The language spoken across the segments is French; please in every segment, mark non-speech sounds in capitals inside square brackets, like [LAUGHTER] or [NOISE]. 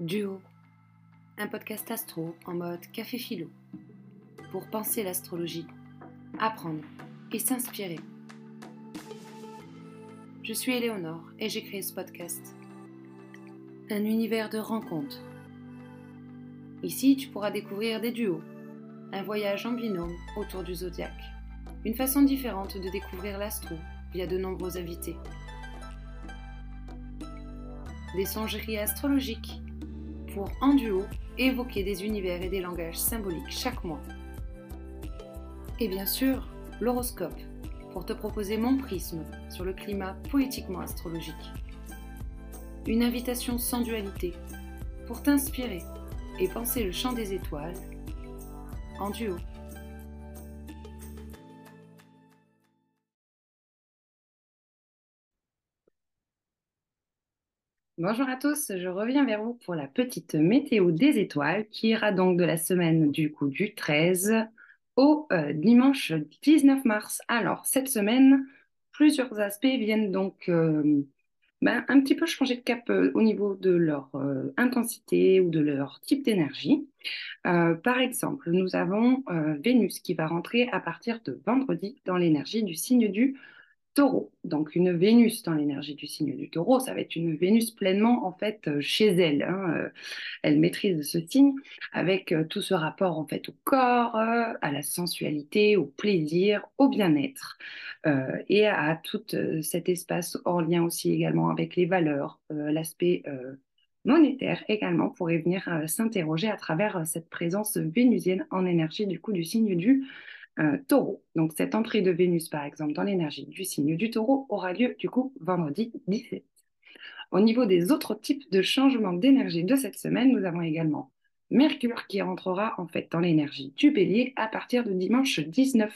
Duo, un podcast astro en mode café philo, pour penser l'astrologie, apprendre et s'inspirer. Je suis Éléonore et j'ai créé ce podcast. Un univers de rencontres. Ici, tu pourras découvrir des duos, un voyage en binôme autour du zodiaque, une façon différente de découvrir l'astro via de nombreux invités. Des songeries astrologiques pour, en duo, évoquer des univers et des langages symboliques chaque mois. Et bien sûr, l'horoscope, pour te proposer mon prisme sur le climat poétiquement astrologique. Une invitation sans dualité, pour t'inspirer et penser le chant des étoiles en duo. Bonjour à tous, je reviens vers vous pour la petite météo des étoiles qui ira donc de la semaine du coup du 13 au euh, dimanche 19 mars. Alors cette semaine, plusieurs aspects viennent donc euh, ben, un petit peu changer de cap euh, au niveau de leur intensité ou de leur type d'énergie. par exemple, nous avons Vénus qui va rentrer à partir de vendredi dans l'énergie du signe du Donc une Vénus dans l'énergie du signe du taureau, ça va être une Vénus pleinement en fait euh, chez elle. Hein, euh, elle maîtrise ce signe avec euh, tout ce rapport en fait au corps, à la sensualité, au plaisir, au bien-être et à tout cet espace hors lien aussi également avec les valeurs, l'aspect monétaire également pourrait venir s'interroger à travers cette présence vénusienne en énergie du coup du signe du taureau. Donc cette entrée de Vénus, par exemple, dans l'énergie du signe du taureau aura lieu du coup vendredi 17. Au niveau des autres types de changements d'énergie de cette semaine, nous avons également Mercure qui rentrera en fait dans l'énergie du bélier à partir de dimanche 19.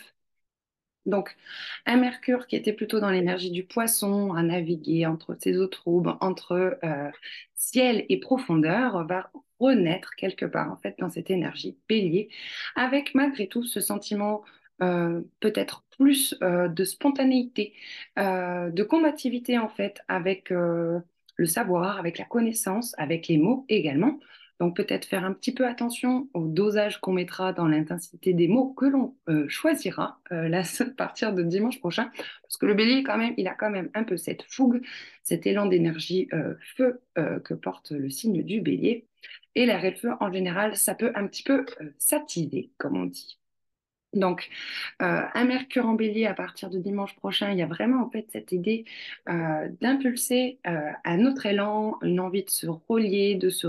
Donc, un Mercure qui était plutôt dans l'énergie du poisson, à naviguer entre ces eaux troubles, entre euh, ciel et profondeur, va renaître quelque part en fait dans cette énergie bélier, avec malgré tout ce sentiment euh, peut-être plus euh, de spontanéité, euh, de combativité en fait avec le savoir, avec la connaissance, avec les mots également. Donc peut-être faire un petit peu attention au dosage qu'on mettra dans l'intensité des mots que l'on choisira là, [LAUGHS] à partir de dimanche prochain, parce que le bélier quand même, il a quand même un peu cette fougue, cet élan d'énergie feu que porte le signe du bélier. Et l'air et le feu, en général, ça peut un petit peu euh, s'attiser, comme on dit. Donc, euh, un Mercure en bélier à partir de dimanche prochain, il y a vraiment en fait cette idée euh, d'impulser un autre élan, une envie de se relier, de se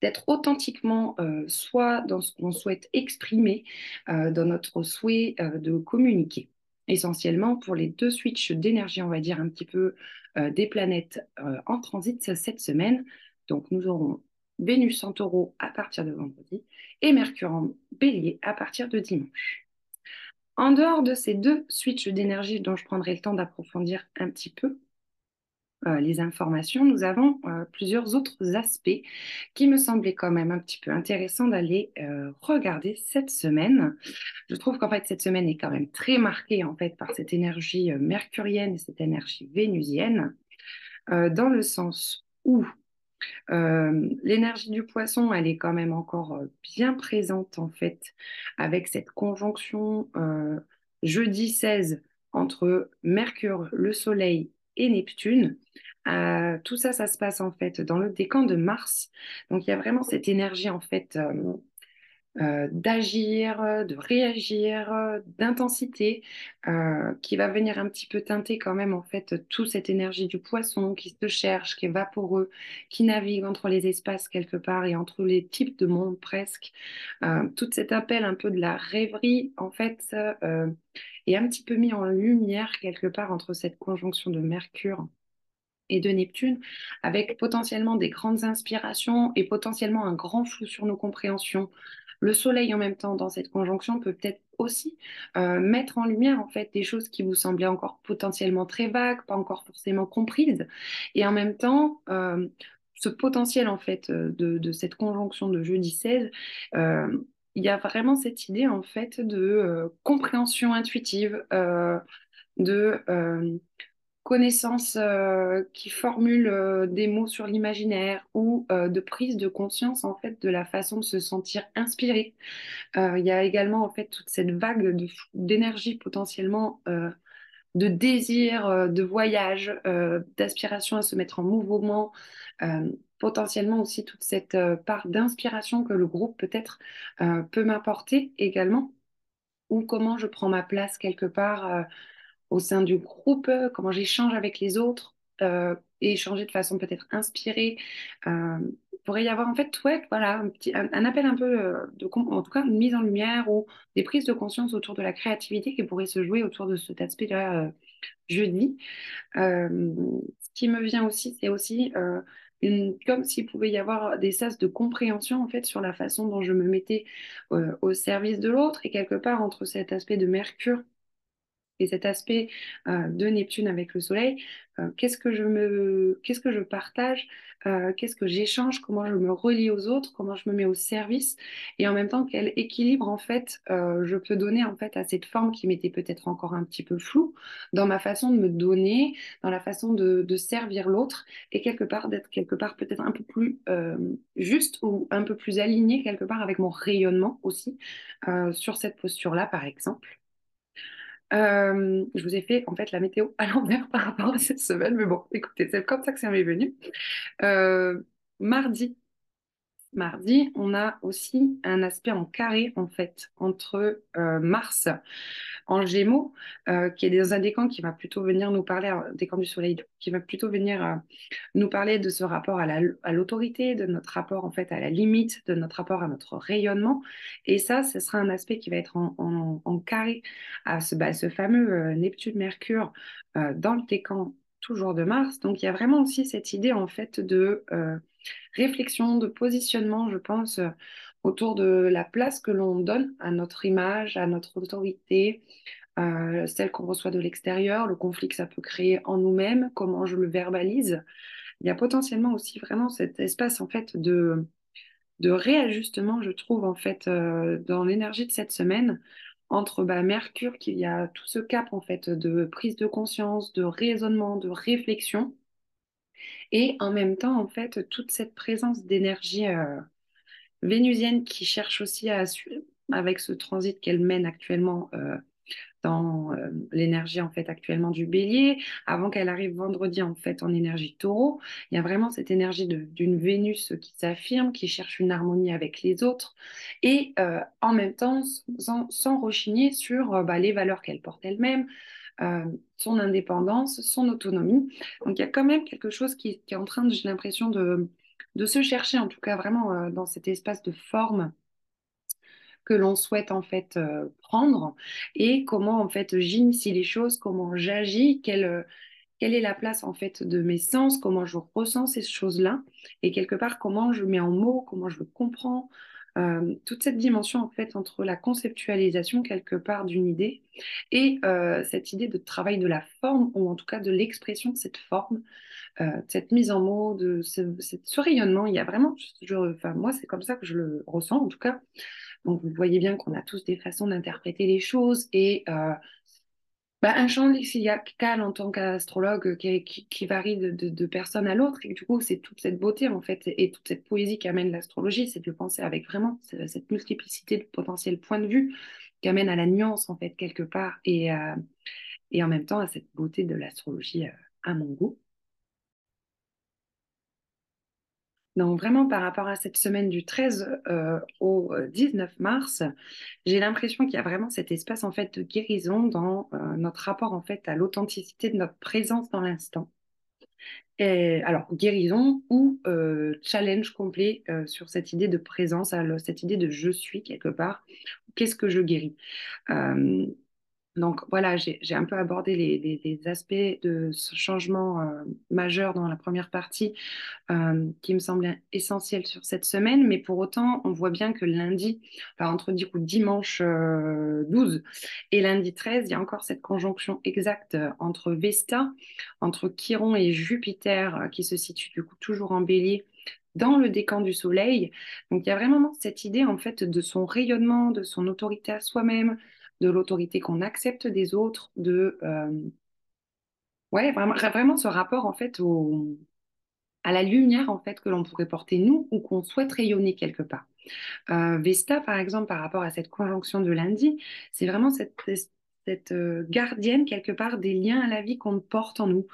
d'être authentiquement soit dans ce qu'on souhaite exprimer, dans notre souhait de communiquer. Essentiellement pour les deux switches d'énergie, on va dire un petit peu des planètes en transit cette semaine. Donc nous aurons Vénus en taureau à partir de vendredi et Mercure en bélier à partir de dimanche. En dehors de ces deux switches d'énergie dont je prendrai le temps d'approfondir un petit peu euh, les informations, nous avons euh, plusieurs autres aspects qui me semblaient quand même un petit peu intéressants d'aller euh, regarder cette semaine. Je trouve qu'en fait cette semaine est quand même très marquée en fait par cette énergie mercurienne et cette énergie vénusienne, dans le sens où euh, l'énergie du poisson, elle est quand même encore euh, bien présente en fait, avec cette conjonction euh, jeudi 16 entre Mercure, le Soleil et Neptune. tout ça, ça se passe en fait dans le décan de Mars. Donc il y a vraiment cette énergie en fait euh, d'agir, de réagir, d'intensité, euh, qui va venir un petit peu teinter quand même en fait toute cette énergie du poisson qui se cherche, qui est vaporeux, qui navigue entre les espaces quelque part et entre les types de monde presque. Euh, tout cet appel un peu de la rêverie en fait est un petit peu mis en lumière quelque part entre cette conjonction de Mercure et de Neptune, avec potentiellement des grandes inspirations et potentiellement un grand flou sur nos compréhensions, le soleil en même temps dans cette conjonction peut peut-être aussi euh, mettre en lumière en fait des choses qui vous semblaient encore potentiellement très vagues, pas encore forcément comprises, et en même temps euh, ce potentiel en fait euh, de, cette conjonction de jeudi 16 il y a vraiment cette idée en fait de compréhension intuitive, de connaissances euh, qui formulent euh, des mots sur l'imaginaire ou euh, de prise de conscience en fait de la façon de se sentir inspiré. il y a également en fait toute cette vague d'énergie potentiellement de désir, de voyage, d'aspiration à se mettre en mouvement, potentiellement aussi toute cette part d'inspiration que le groupe peut-être peut m'apporter également, ou comment je prends ma place quelque part au sein du groupe, comment j'échange avec les autres, euh, échanger de façon peut-être inspirée. Euh, pourrait y avoir en fait, ouais, voilà, un, appel un peu, euh, en tout cas, une mise en lumière ou des prises de conscience autour de la créativité qui pourrait se jouer autour de cet aspect-là euh, jeudi. Euh, ce qui me vient aussi, c'est aussi comme s'il pouvait y avoir des sas de compréhension en fait sur la façon dont je me mettais au service de l'autre et quelque part entre cet aspect de Mercure et cet aspect euh, de Neptune avec le Soleil, euh, qu'est-ce que je me, qu'est-ce que je partage, euh, qu'est-ce que j'échange, comment je me relie aux autres, comment je me mets au service, et en même temps quel équilibre en fait je peux donner en fait à cette forme qui m'était peut-être encore un petit peu floue dans ma façon de me donner, dans la façon de, de servir l'autre, et quelque part d'être quelque part peut-être un peu plus juste ou un peu plus aligné quelque part avec mon rayonnement aussi sur cette posture-là par exemple. Euh, je vous ai fait en fait la météo à l'envers [LAUGHS] par rapport à cette semaine, mais bon, écoutez, c'est comme ça que ça m'est venu. Euh, mardi, mardi, on a aussi un aspect en carré en fait entre euh, Mars en Gémeaux, euh, qui est dans un décan qui va plutôt venir nous parler, un décan du Soleil, qui va plutôt venir euh, nous parler de ce rapport à l'autorité, de notre rapport en fait à la limite, de notre rapport à notre rayonnement. Et ça, ce sera un aspect qui va être en, carré à ce, bah, ce fameux euh, Neptune-Mercure dans le décan toujours de Mars. Donc il y a vraiment aussi cette idée en fait de réflexion, de positionnement, je pense autour de la place que l'on donne à notre image, à notre autorité, euh, celle qu'on reçoit de l'extérieur, le conflit que ça peut créer en nous-mêmes, comment je le verbalise. Il y a potentiellement aussi vraiment cet espace en fait de, de réajustement, je trouve, en fait, euh, dans l'énergie de cette semaine, entre bah, Mercure, qui y a tout ce cap en fait de prise de conscience, de raisonnement, de réflexion, et en même temps, en fait, toute cette présence d'énergie euh, vénusienne qui cherche aussi à avec ce transit qu'elle mène actuellement euh, dans euh, l'énergie en fait actuellement du bélier, avant qu'elle arrive vendredi en fait en énergie taureau. Il y a vraiment cette énergie d'une Vénus qui s'affirme, qui cherche une harmonie avec les autres et euh, en même temps sans, sans rechigner sur bah, les valeurs qu'elle porte elle-même, son indépendance, son autonomie. Donc il y a quand même quelque chose qui, qui est en train, j'ai l'impression, de, de se chercher, en tout cas vraiment euh, dans cet espace de forme que l'on souhaite en fait euh, prendre et comment en fait j'initie les choses, comment j'agis, quelle, euh, quelle est la place en fait de mes sens, comment je ressens ces choses-là et quelque part comment je mets en mots, comment je comprends, toute cette dimension en fait entre la conceptualisation quelque part d'une idée et cette idée de travail de la forme ou en tout cas de l'expression de cette forme euh, cette mise en mots, de ce, rayonnement. Il y a vraiment, enfin, moi, c'est comme ça que je le ressens en tout cas. Donc, vous voyez bien qu'on a tous des façons d'interpréter les choses et euh, bah, un champ lexical en tant qu'astrologue qui, qui, varie de, personne à l'autre. Et du coup, c'est toute cette beauté en fait et toute cette poésie qu'amène l'astrologie, c'est de penser avec vraiment cette multiplicité de potentiels points de vue qui amène à la nuance en fait quelque part et, euh, et en même temps à cette beauté de l'astrologie à mon goût. Donc vraiment par rapport à cette semaine du 13 euh, au 19 euh, mars, j'ai l'impression qu'il y a vraiment cet espace en fait de guérison dans euh, notre rapport en fait à l'authenticité de notre présence dans l'instant. Alors guérison ou challenge complet sur cette idée de présence, cette idée de je suis quelque part. Qu'est-ce que je guéris? Donc voilà, j'ai un peu abordé les, aspects de ce changement euh, majeur dans la première partie euh, qui me semblait essentiel sur cette semaine, mais pour autant, on voit bien que lundi, entre du dimanche 12 euh, et lundi 13, il y a encore cette conjonction exacte entre Vesta, entre Chiron et Jupiter qui se situe du coup toujours en bélier dans le décan du soleil. Donc il y a vraiment cette idée en fait de son rayonnement, de son autorité à soi-même, de l'autorité qu'on accepte des autres, de, euh, Ouais, vraiment, vraiment ce rapport en fait au, à la lumière en fait que l'on pourrait porter nous ou qu'on souhaite rayonner quelque part. Euh, Vesta, par exemple, par rapport à cette conjonction de lundi, c'est vraiment cette, cette euh, gardienne quelque part des liens à la vie qu'on porte en nous.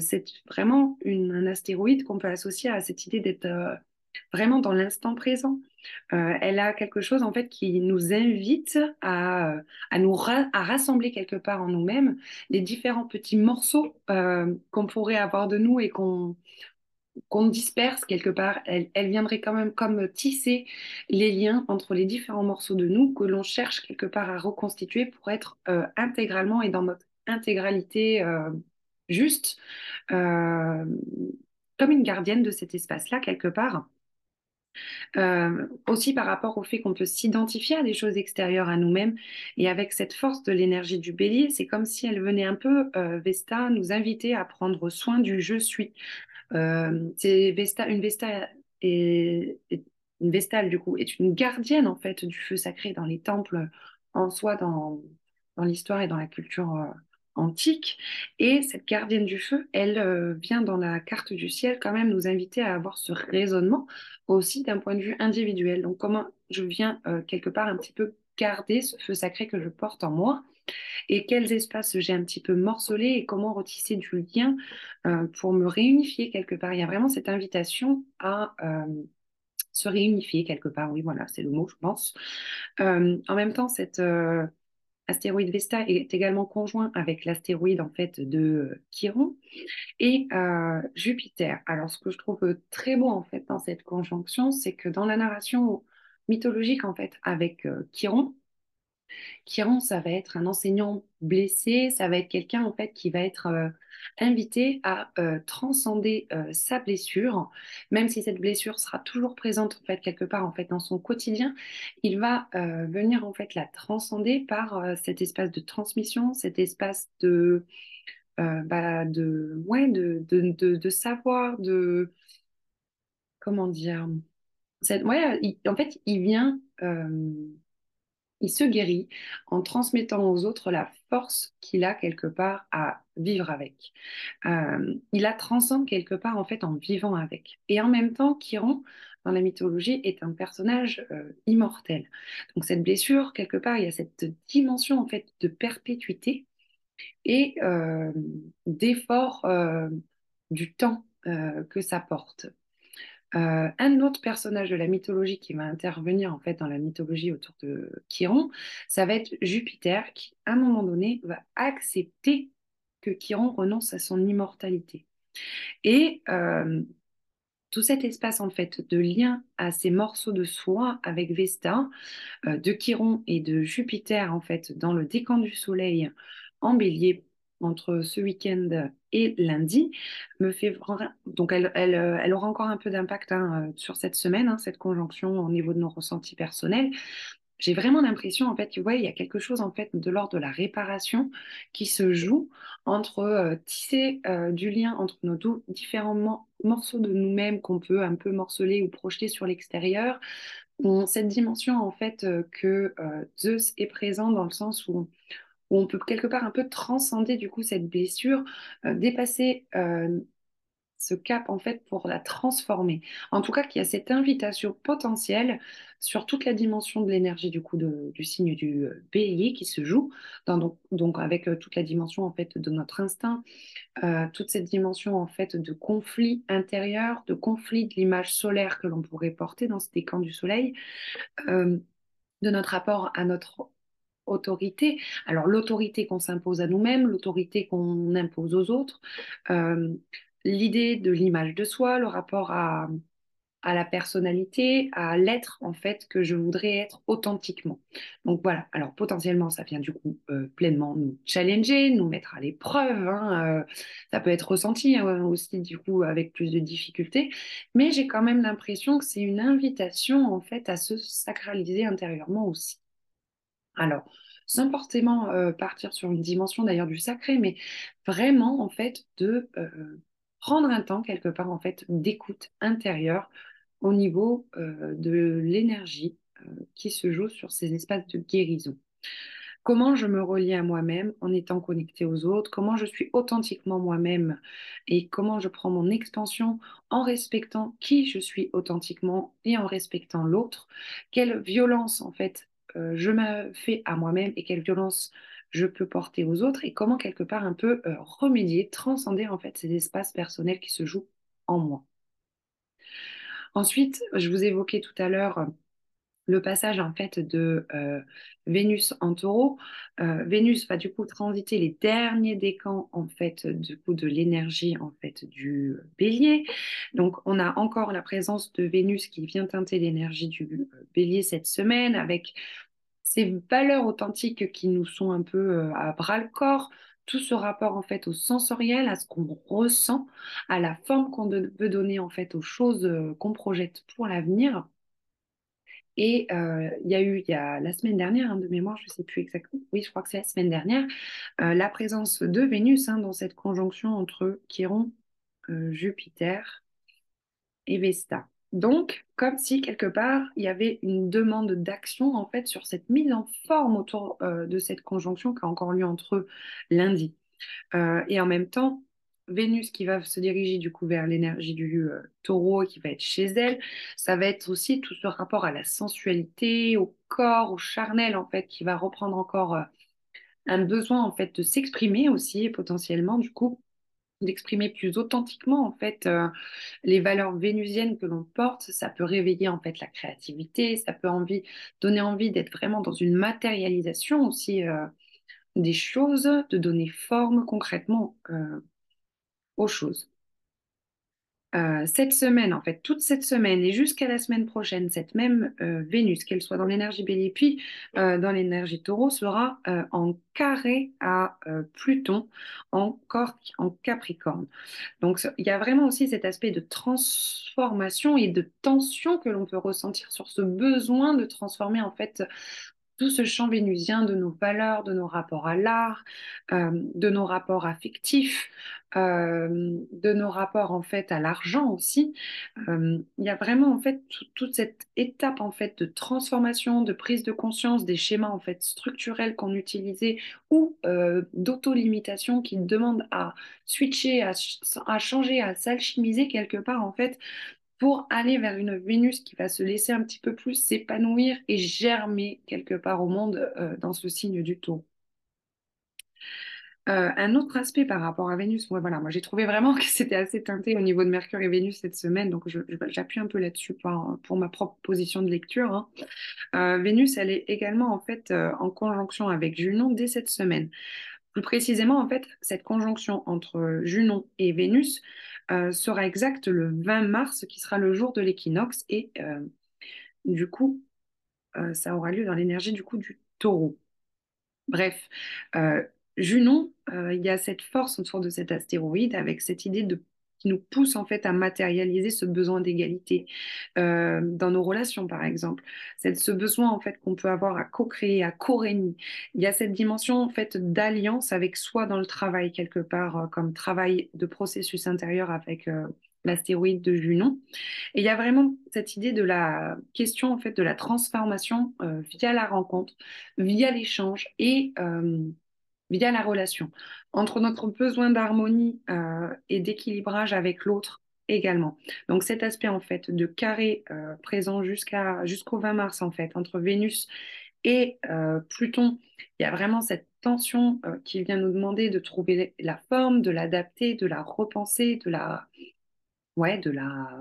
C'est vraiment une, un astéroïde qu'on peut associer à cette idée d'être vraiment dans l'instant présent. Euh, elle a quelque chose en fait qui nous invite à, à nous à rassembler quelque part en nous-mêmes les différents petits morceaux euh, qu'on pourrait avoir de nous et qu'on qu'on disperse quelque part, elle, elle, viendrait quand même comme tisser les liens entre les différents morceaux de nous que l'on cherche quelque part à reconstituer pour être euh, intégralement et dans notre intégralité juste, comme une gardienne de cet espace-là quelque part. Euh, aussi par rapport au fait qu'on peut s'identifier à des choses extérieures à nous-mêmes et avec cette force de l'énergie du bélier, c'est comme si elle venait un peu, euh, Vesta, nous inviter à prendre soin du je suis. Euh, c'est une Vesta est, une du coup est une gardienne en fait du feu sacré dans les temples en soi, dans, dans l'histoire et dans la culture antique. Et cette gardienne du feu, elle euh, vient dans la carte du ciel quand même nous inviter à avoir ce raisonnement aussi d'un point de vue individuel. Donc comment je viens euh, quelque part un petit peu garder ce feu sacré que je porte en moi et quels espaces j'ai un petit peu morcelés et comment retisser du lien euh, pour me réunifier quelque part. Il y a vraiment cette invitation à se réunifier quelque part. Oui, voilà, c'est le mot, je pense. En même temps, cette astéroïde Vesta est également conjoint avec l'astéroïde en fait de Chiron et euh, Jupiter. Alors, ce que je trouve très beau en fait dans cette conjonction, c'est que dans la narration mythologique en fait avec Chiron, Chiron, ça va être un enseignant blessé, ça va être quelqu'un en fait qui va être euh, invité à euh, transcender euh, sa blessure, même si cette blessure sera toujours présente en fait quelque part en fait dans son quotidien, il va venir en fait la transcender par cet espace de transmission, cet espace de bah, de savoir de comment dire en fait il vient il se guérit en transmettant aux autres la force qu'il a quelque part à vivre avec. Euh, il la transcende quelque part en fait en vivant avec. Et en même temps, Chiron, dans la mythologie, est un personnage euh, immortel. Donc cette blessure, quelque part, il y a cette dimension en fait de perpétuité et euh, d'effort du temps que ça porte. Euh, un autre personnage de la mythologie qui va intervenir en fait dans la mythologie autour de Chiron, ça va être Jupiter qui, à un moment donné, va accepter que Chiron renonce à son immortalité. Et euh, tout cet espace en fait de lien à ces morceaux de soie avec Vesta, euh, de Chiron et de Jupiter en fait dans le décan du Soleil en Bélier entre ce week-end et lundi me fait donc elle, elle, elle aura encore un peu d'impact hein, sur cette semaine, hein, cette conjonction au niveau de nos ressentis personnels. J'ai vraiment l'impression, en fait, tu vois, il y a quelque chose, en fait, de l'ordre de la réparation qui se joue entre euh, tisser euh, du lien entre nos différents mo morceaux de nous-mêmes qu'on peut un peu morceler ou projeter sur l'extérieur. Cette dimension, en fait, euh, que euh, Zeus est présent dans le sens où, où, on peut quelque part un peu transcender, du coup, cette blessure, euh, dépasser euh, ce cap en fait pour la transformer. En tout cas, qu'il y a cette invitation potentielle sur toute la dimension de l'énergie du coup du signe du euh, bélier qui se joue, donc, avec toute la dimension en fait de notre instinct, toute cette dimension en fait de conflit intérieur, de conflit de l'image solaire que l'on pourrait porter dans ce décan du soleil, de notre rapport à notre autorité. Alors l'autorité qu'on s'impose à nous-mêmes, l'autorité qu'on impose aux autres, euh, l'idée de l'image de soi, le rapport à, à la personnalité, à l'être en fait que je voudrais être authentiquement. Donc voilà, alors potentiellement ça vient du coup euh, pleinement nous challenger, nous mettre à l'épreuve, hein, euh, ça peut être ressenti hein, aussi du coup avec plus de difficultés, mais j'ai quand même l'impression que c'est une invitation en fait à se sacraliser intérieurement aussi. Alors, sans forcément euh, partir sur une dimension d'ailleurs du sacré, mais vraiment en fait de euh, prendre un temps quelque part en fait d'écoute intérieure au niveau euh, de l'énergie qui se joue sur ces espaces de guérison. comment je me relie à moi-même en étant connectée aux autres, comment je suis authentiquement moi-même? Et comment je prends mon expansion en respectant qui je suis authentiquement et en respectant l'autre, quelle violence en fait euh, je me fais à moi-même et quelle violence je peux porter aux autres et comment quelque part un peu euh, remédier, transcender en fait ces espaces personnels qui se jouent en moi. Ensuite, je vous évoquais tout à l'heure le passage en fait de euh, Vénus en taureau. Euh, Vénus va du coup transiter les derniers décans en fait du coup de l'énergie en fait du bélier. Donc on a encore la présence de Vénus qui vient teinter l'énergie du euh, bélier cette semaine avec ces valeurs authentiques qui nous sont un peu à bras le corps, tout ce rapport en fait au sensoriel, à ce qu'on ressent, à la forme qu'on veut donner en fait aux choses qu'on projette pour l'avenir. Et euh, il y a eu, il y a la semaine dernière, hein, de mémoire, je ne sais plus exactement, oui, je crois que c'est la semaine dernière, euh, la présence de Vénus hein, dans cette conjonction entre Chiron, euh, Jupiter et Vesta. Donc, comme si quelque part, il y avait une demande d'action en fait sur cette mise en forme autour de cette conjonction qui a encore lieu entre eux lundi. et en même temps, Vénus qui va se diriger du coup vers l'énergie du euh, taureau qui va être chez elle, ça va être aussi tout ce rapport à la sensualité, au corps, au charnel en fait, qui va reprendre encore euh, un besoin en fait de s'exprimer aussi potentiellement du coup d'exprimer plus authentiquement en fait euh, les valeurs vénusiennes que l'on porte, ça peut réveiller en fait la créativité, ça peut envie, donner envie d'être vraiment dans une matérialisation aussi des choses, de donner forme concrètement aux choses. Euh, cette semaine, en fait, toute cette semaine et jusqu'à la semaine prochaine, cette même euh, Vénus, qu'elle soit dans l'énergie bélier puis euh, dans l'énergie taureau, sera en carré à Pluton, encore en Capricorne. Donc, il y a vraiment aussi cet aspect de transformation et de tension que l'on peut ressentir sur ce besoin de transformer, en fait, tout ce champ vénusien de nos valeurs, de nos rapports à l'art, euh, de nos rapports affectifs, euh, de nos rapports en fait à l'argent aussi. Euh, il y a vraiment en fait toute cette étape en fait de transformation, de prise de conscience des schémas en fait structurels qu'on utilisait ou d'auto-limitation qui demandent à switcher, à, à changer, à s'alchimiser quelque part en fait pour aller vers une Vénus qui va se laisser un petit peu plus s'épanouir et germer quelque part au monde euh, dans ce signe du taureau. Euh, un autre aspect par rapport à Vénus, moi j'ai trouvé vraiment [LAUGHS] que c'était assez teinté au niveau de Mercure et Vénus cette semaine, donc j'appuie un peu là-dessus pour, ma propre position de lecture. Hein. Euh, Vénus, elle est également en fait en conjonction avec Junon dès cette semaine. Plus précisément, en fait, cette conjonction entre Junon et Vénus sera exact le 20 mars, qui sera le jour de l'équinoxe. Et euh, du coup, euh, ça aura lieu dans l'énergie du coup du taureau. Bref, Junon, il y a cette force autour de cet astéroïde avec cette idée de qui nous pousse en fait à matérialiser ce besoin d'égalité euh, dans nos relations, par exemple. C'est ce besoin en fait qu'on peut avoir à co-créer, à co-régner. Il y a cette dimension en fait d'alliance avec soi dans le travail quelque part, euh, comme travail de processus intérieur avec euh, l'astéroïde de Junon. Et il y a vraiment cette idée de la question en fait de la transformation via la rencontre, via l'échange et via la relation, entre notre besoin d'harmonie euh, et d'équilibrage avec l'autre également. Donc cet aspect en fait de carré euh, présent jusqu'à jusqu'au 20 mars en fait entre Vénus et euh, Pluton, il y a vraiment cette tension qui vient nous demander de trouver la forme, de l'adapter, de la repenser, de la ouais, de la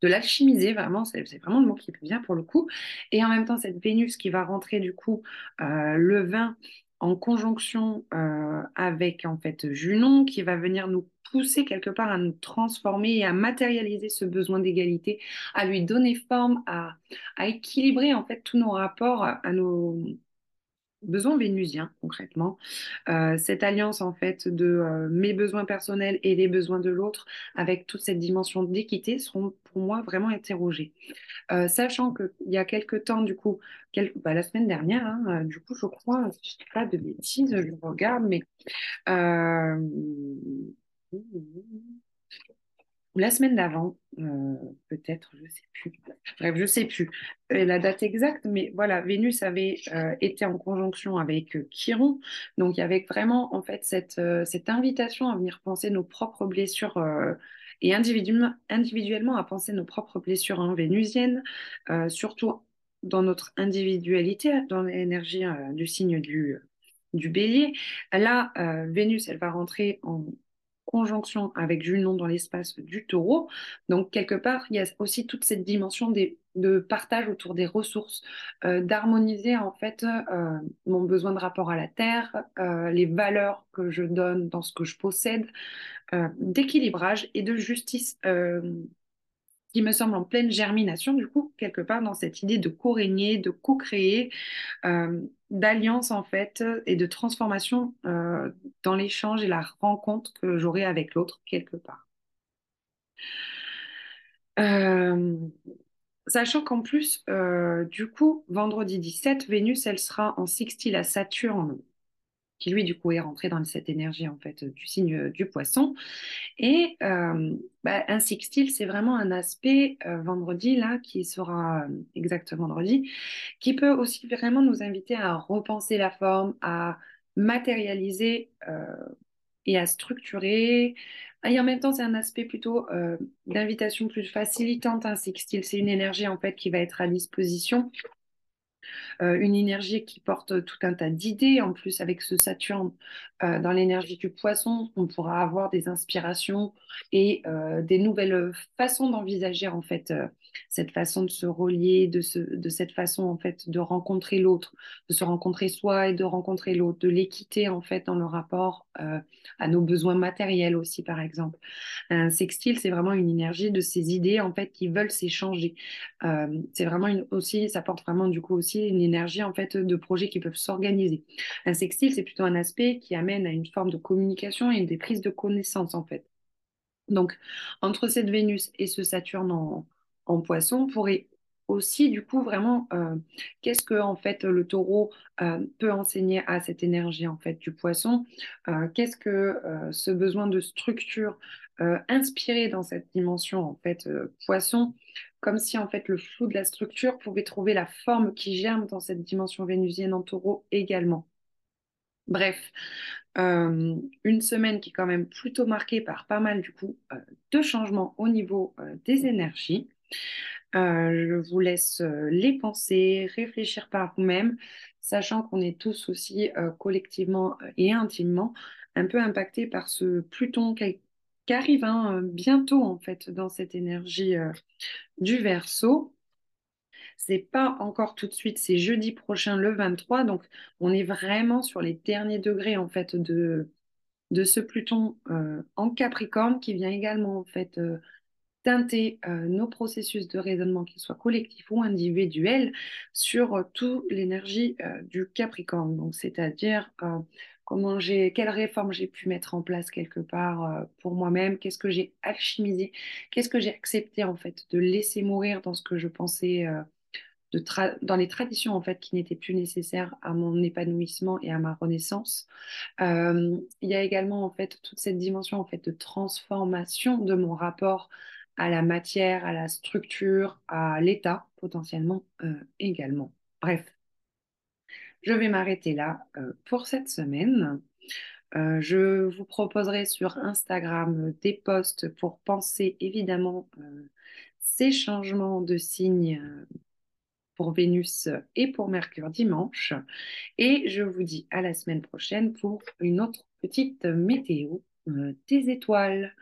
de l'alchimiser vraiment, c'est vraiment le mot qui bien pour le coup. Et en même temps, cette Vénus qui va rentrer du coup le 20 en conjonction euh, avec en fait Junon qui va venir nous pousser quelque part à nous transformer et à matérialiser ce besoin d'égalité, à lui donner forme, à, équilibrer en fait tous nos rapports à nos besoins vénusiens concrètement. Euh, cette alliance en fait de euh, mes besoins personnels et les besoins de l'autre avec toute cette dimension d'équité seront pour moi vraiment interrogés. Euh, sachant qu'il y a quelques temps, du coup, bah, la semaine dernière, hein, euh, du coup, je crois, je ne pas de bêtises, je regarde, mais euh, la semaine d'avant, peut-être, je ne sais plus. Bref, je ne sais plus euh, la date exacte, mais voilà, Vénus avait euh, été en conjonction avec euh, Chiron. Donc, il y avait vraiment, en fait, cette, invitation à venir penser nos propres blessures et individuellement, à penser nos propres blessures vénusiennes, surtout dans notre individualité, dans l'énergie du signe du, du bélier. Là, Vénus, elle va rentrer en conjonction avec Junon dans l'espace du taureau. Donc, quelque part, il y a aussi toute cette dimension de partage autour des ressources, euh, d'harmoniser en fait euh, mon besoin de rapport à la terre, euh, les valeurs que je donne dans ce que je possède, d'équilibrage et de justice qui me semble en pleine germination, du coup, quelque part dans cette idée de co-régner, de co-créer, d'alliance en fait, et de transformation euh, dans l'échange et la rencontre que j'aurai avec l'autre, quelque part. Euh, sachant qu'en plus, du coup, vendredi 17, Vénus, elle sera en sextile à Saturne qui lui, du coup, est rentré dans cette énergie, en fait, du signe du poisson. Et euh, bah, un sextile, c'est vraiment un aspect euh, vendredi, là, qui sera euh, exactement vendredi, qui peut aussi vraiment nous inviter à repenser la forme, à matérialiser et à structurer. Et en même temps, c'est un aspect plutôt d'invitation plus facilitante, un sextile. C'est une énergie, en fait, qui va être à disposition euh, une énergie qui porte tout un tas d'idées. En plus, avec ce Saturne euh, dans l'énergie du poisson, on pourra avoir des inspirations et euh, des nouvelles façons d'envisager en fait cette façon de se relier, de, de cette façon en fait de rencontrer l'autre, de se rencontrer soi et de rencontrer l'autre, de l'équité en fait dans le rapport à nos besoins matériels aussi par exemple. Un sextile, c'est vraiment une énergie de ces idées en fait qui veulent s'échanger. c'est vraiment une, aussi, ça porte vraiment du coup aussi une énergie en fait de projets qui peuvent s'organiser. Un sextile, c'est plutôt un aspect qui amène à une forme de communication et des prises de connaissances en fait. Donc, entre cette Vénus et ce Saturne en, poisson, pourrait aussi du coup vraiment euh, qu'est-ce que en fait le taureau euh, peut enseigner à cette énergie en fait du poisson euh, qu'est-ce que ce besoin de structure inspiré dans cette dimension en fait poisson comme si en fait le flou de la structure pouvait trouver la forme qui germe dans cette dimension vénusienne en taureau également. Bref, euh, une semaine qui est quand même plutôt marquée par pas mal du coup euh, de changements au niveau euh, des énergies. je vous laisse les penser, réfléchir par vous-même, sachant qu'on est tous aussi collectivement et intimement un peu impactés par ce Pluton qui, arrive hein, bientôt en fait dans cette énergie du Verseau. C'est pas encore tout de suite, c'est jeudi prochain le 23, donc on est vraiment sur les derniers degrés en fait de, de ce Pluton euh, en Capricorne qui vient également en fait euh, teinter euh, nos processus de raisonnement, qu'ils soient collectifs ou individuels, sur toute l'énergie du Capricorne. Donc c'est-à-dire comment j'ai, quelles réformes j'ai pu mettre en place quelque part pour moi-même, qu'est-ce que j'ai alchimisé, qu'est-ce que j'ai accepté en fait de laisser mourir dans ce que je pensais dans les traditions en fait qui n'étaient plus nécessaires à mon épanouissement et à ma renaissance. Euh, il y a également en fait toute cette dimension en fait de transformation de mon rapport à la matière, à la structure, à l'état potentiellement euh, également. Bref, je vais m'arrêter là euh, pour cette semaine. je vous proposerai sur Instagram des posts pour penser évidemment ces changements de signes pour Vénus et pour Mercure dimanche. Et je vous dis à la semaine prochaine pour une autre petite météo euh, des étoiles.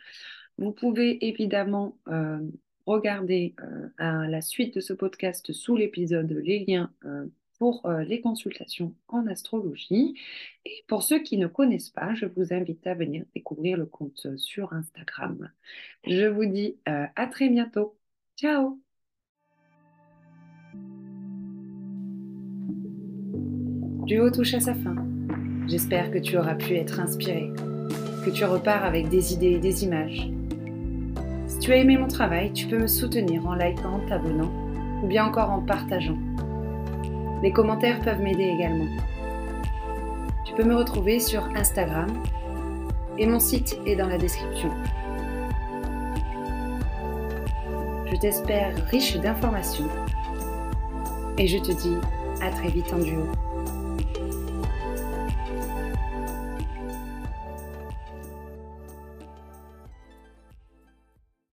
Vous pouvez évidemment euh, regarder euh, la suite de ce podcast sous l'épisode les liens pour les consultations en astrologie. Et pour ceux qui ne connaissent pas, je vous invite à venir découvrir le compte sur Instagram. Je vous dis à très bientôt. Ciao Duo touche à sa fin. J'espère que tu auras pu être inspiré, que tu repars avec des idées et des images. Si tu as aimé mon travail, tu peux me soutenir en likant, t'abonnant ou bien encore en partageant. Les commentaires peuvent m'aider également. Tu peux me retrouver sur Instagram et mon site est dans la description. Je t'espère riche d'informations et je te dis à très vite en duo.